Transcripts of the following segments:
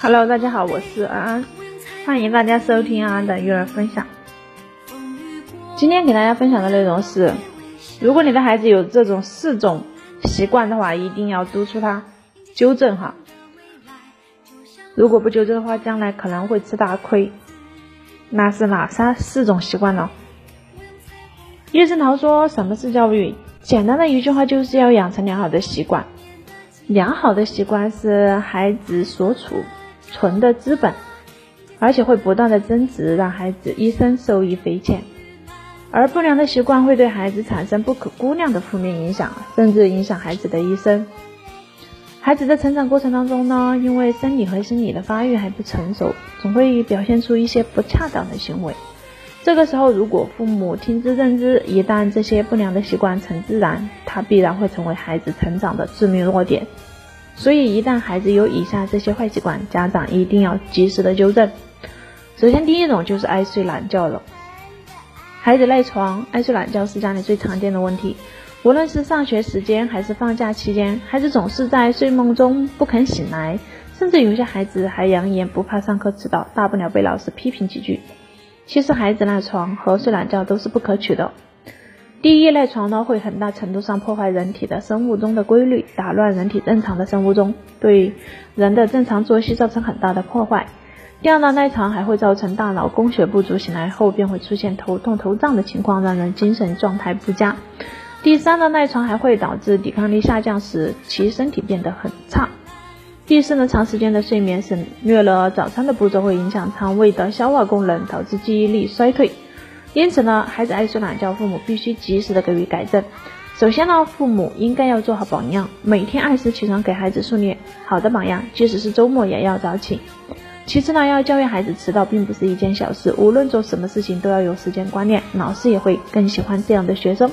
Hello，大家好，我是安安，欢迎大家收听安安的育儿分享。今天给大家分享的内容是，如果你的孩子有这种四种习惯的话，一定要督促他纠正哈。如果不纠正的话，将来可能会吃大亏。那是哪三四种习惯呢？叶圣陶说：“什么是教育？简单的一句话，就是要养成良好的习惯。良好的习惯是孩子所处。”存的资本，而且会不断的增值，让孩子一生受益匪浅。而不良的习惯会对孩子产生不可估量的负面影响，甚至影响孩子的一生。孩子在成长过程当中呢，因为生理和心理的发育还不成熟，总会表现出一些不恰当的行为。这个时候，如果父母听之任之，一旦这些不良的习惯成自然，它必然会成为孩子成长的致命弱点。所以，一旦孩子有以下这些坏习惯，家长一定要及时的纠正。首先，第一种就是爱睡懒觉了。孩子赖床、爱睡懒觉是家里最常见的问题。无论是上学时间还是放假期间，孩子总是在睡梦中不肯醒来，甚至有些孩子还扬言不怕上课迟到，大不了被老师批评几句。其实，孩子赖床和睡懒觉都是不可取的。第一，赖床呢会很大程度上破坏人体的生物钟的规律，打乱人体正常的生物钟，对人的正常作息造成很大的破坏。第二呢，赖床还会造成大脑供血不足，醒来后便会出现头痛头胀的情况，让人精神状态不佳。第三呢，赖床还会导致抵抗力下降，使其身体变得很差。第四呢，长时间的睡眠省略了早餐的步骤，会影响肠胃的消化功能，导致记忆力衰退。因此呢，孩子爱睡懒觉，父母必须及时的给予改正。首先呢，父母应该要做好榜样，每天按时起床，给孩子树立好的榜样，即使是周末也要早起。其次呢，要教育孩子迟到并不是一件小事，无论做什么事情都要有时间观念，老师也会更喜欢这样的学生。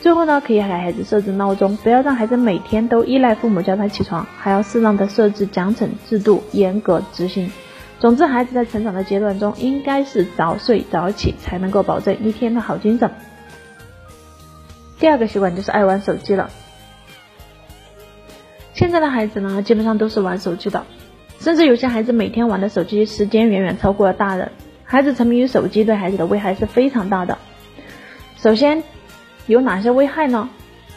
最后呢，可以给孩子设置闹钟，不要让孩子每天都依赖父母叫他起床，还要适当的设置奖惩制度，严格执行。总之，孩子在成长的阶段中，应该是早睡早起，才能够保证一天的好精神。第二个习惯就是爱玩手机了。现在的孩子呢，基本上都是玩手机的，甚至有些孩子每天玩的手机时间远远超过了大人。孩子沉迷于手机对孩子的危害是非常大的。首先，有哪些危害呢？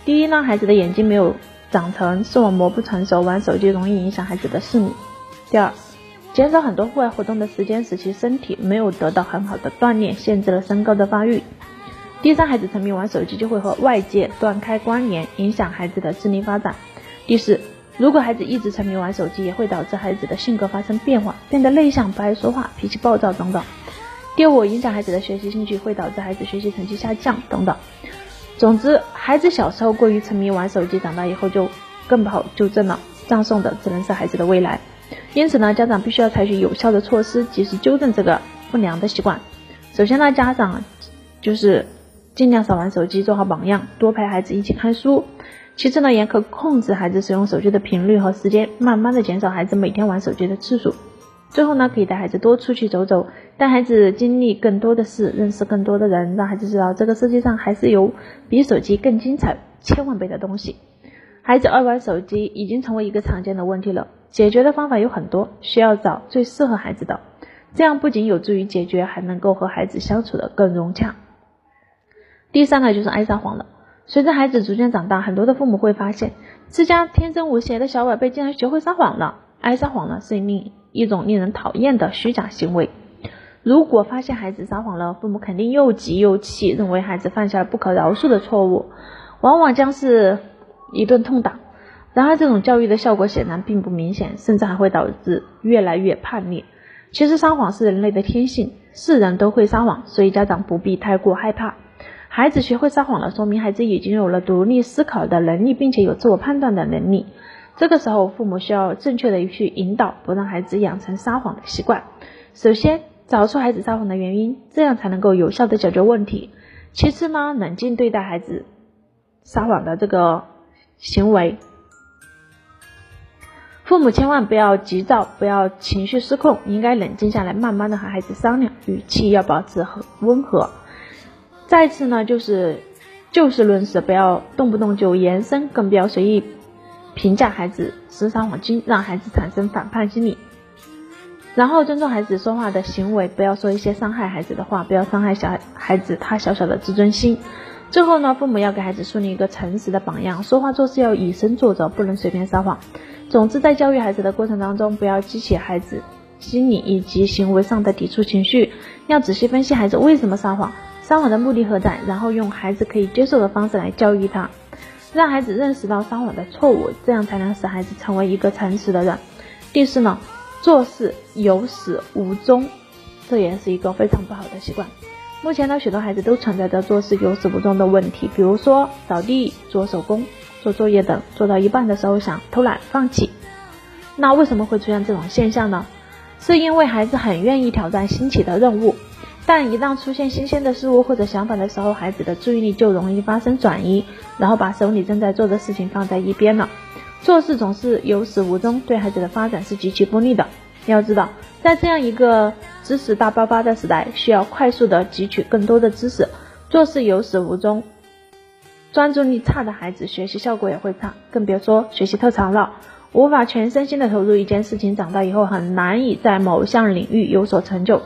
第一呢，孩子的眼睛没有长成，视网膜不成熟，玩手机容易影响孩子的视力。第二，减少很多户外活动的时间，使其身体没有得到很好的锻炼，限制了身高的发育。第三，孩子沉迷玩手机就会和外界断开关联，影响孩子的智力发展。第四，如果孩子一直沉迷玩手机，也会导致孩子的性格发生变化，变得内向、不爱说话、脾气暴躁等等。第五，影响孩子的学习兴趣，会导致孩子学习成绩下降等等。总之，孩子小时候过于沉迷玩手机，长大以后就更不好纠正了，葬送的只能是孩子的未来。因此呢，家长必须要采取有效的措施，及时纠正这个不良的习惯。首先呢，家长就是尽量少玩手机，做好榜样，多陪孩子一起看书。其次呢，严格控制孩子使用手机的频率和时间，慢慢的减少孩子每天玩手机的次数。最后呢，可以带孩子多出去走走，带孩子经历更多的事，认识更多的人，让孩子知道这个世界上还是有比手机更精彩千万倍的东西。孩子爱玩手机已经成为一个常见的问题了。解决的方法有很多，需要找最适合孩子的，这样不仅有助于解决，还能够和孩子相处的更融洽。第三呢，就是爱撒谎了。随着孩子逐渐长大，很多的父母会发现，自家天真无邪的小宝贝竟然学会撒谎了。爱撒谎呢，是另一种令人讨厌的虚假行为。如果发现孩子撒谎了，父母肯定又急又气，认为孩子犯下了不可饶恕的错误，往往将是一顿痛打。然而，这种教育的效果显然并不明显，甚至还会导致越来越叛逆。其实，撒谎是人类的天性，是人都会撒谎，所以家长不必太过害怕。孩子学会撒谎了，说明孩子已经有了独立思考的能力，并且有自我判断的能力。这个时候，父母需要正确的去引导，不让孩子养成撒谎的习惯。首先，找出孩子撒谎的原因，这样才能够有效的解决问题。其次呢，冷静对待孩子撒谎的这个行为。父母千万不要急躁，不要情绪失控，应该冷静下来，慢慢的和孩子商量，语气要保持和温和。再次呢，就是就事论事，不要动不动就延伸，更不要随意评价孩子是撒谎精，让孩子产生反叛心理。然后尊重孩子说话的行为，不要说一些伤害孩子的话，不要伤害小孩子他小小的自尊心。最后呢，父母要给孩子树立一个诚实的榜样，说话做事要以身作则，不能随便撒谎。总之，在教育孩子的过程当中，不要激起孩子心理以及行为上的抵触情绪，要仔细分析孩子为什么撒谎，撒谎的目的何在，然后用孩子可以接受的方式来教育他，让孩子认识到撒谎的错误，这样才能使孩子成为一个诚实的人。第四呢？做事有始无终，这也是一个非常不好的习惯。目前呢，许多孩子都存在着做事有始无终的问题，比如说扫地、做手工、做作业等，做到一半的时候想偷懒放弃。那为什么会出现这种现象呢？是因为孩子很愿意挑战新奇的任务，但一旦出现新鲜的事物或者想法的时候，孩子的注意力就容易发生转移，然后把手里正在做的事情放在一边了。做事总是有始无终，对孩子的发展是极其不利的。要知道，在这样一个知识大爆发的时代，需要快速的汲取更多的知识，做事有始无终，专注力差的孩子学习效果也会差，更别说学习特长了。无法全身心的投入一件事情，长大以后很难以在某项领域有所成就。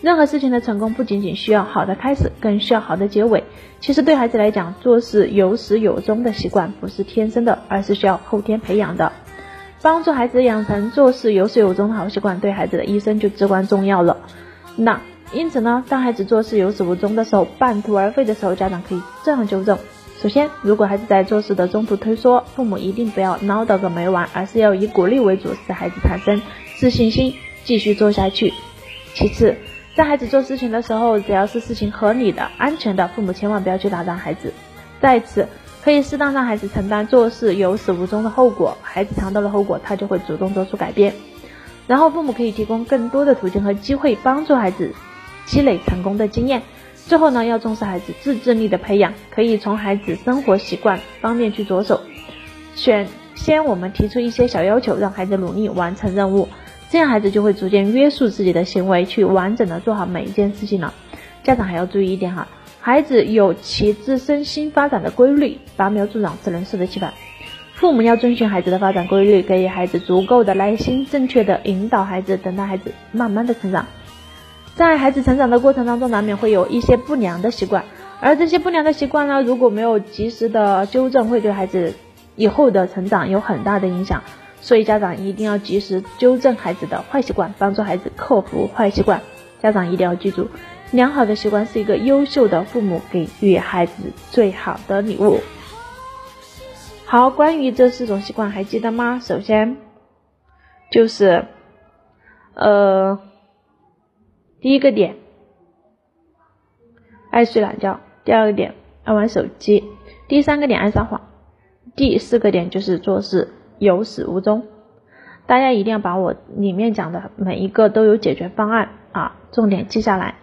任何事情的成功不仅仅需要好的开始，更需要好的结尾。其实对孩子来讲，做事有始有终的习惯不是天生的，而是需要后天培养的。帮助孩子养成做事有始有终的好习惯，对孩子的一生就至关重要了。那因此呢，当孩子做事有始无终的时候，半途而废的时候，家长可以这样纠正：首先，如果孩子在做事的中途退缩，父母一定不要唠叨个没完，而是要以鼓励为主，使孩子产生自信心，继续做下去。其次，在孩子做事情的时候，只要是事情合理的、安全的，父母千万不要去打断孩子。再次，可以适当让孩子承担做事有始无终的后果，孩子尝到了后果，他就会主动做出改变。然后，父母可以提供更多的途径和机会，帮助孩子积累成功的经验。最后呢，要重视孩子自制力的培养，可以从孩子生活习惯方面去着手。选先，我们提出一些小要求，让孩子努力完成任务。这样孩子就会逐渐约束自己的行为，去完整的做好每一件事情了。家长还要注意一点哈，孩子有其自身心发展的规律，拔苗助长只能适得其反。父母要遵循孩子的发展规律，给予孩子足够的耐心，正确的引导孩子，等待孩子慢慢的成长。在孩子成长的过程当中，难免会有一些不良的习惯，而这些不良的习惯呢，如果没有及时的纠正，会对孩子以后的成长有很大的影响。所以家长一定要及时纠正孩子的坏习惯，帮助孩子克服坏习惯。家长一定要记住，良好的习惯是一个优秀的父母给予孩子最好的礼物。好，关于这四种习惯还记得吗？首先就是，呃，第一个点，爱睡懒觉；第二个点，爱玩手机；第三个点，爱撒谎；第四个点就是做事。有始无终，大家一定要把我里面讲的每一个都有解决方案啊，重点记下来。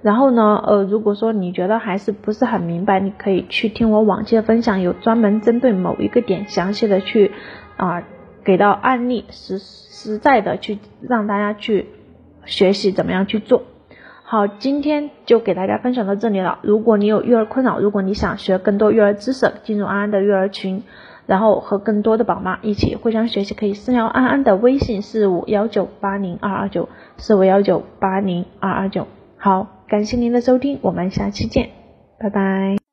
然后呢，呃，如果说你觉得还是不是很明白，你可以去听我往期的分享，有专门针对某一个点详细的去啊给到案例，实实在的去让大家去学习怎么样去做。好，今天就给大家分享到这里了。如果你有育儿困扰，如果你想学更多育儿知识，进入安安的育儿群。然后和更多的宝妈一起互相学习，可以私聊安安的微信四五幺九八零二二九四五幺九八零二二九。好，感谢您的收听，我们下期见，拜拜。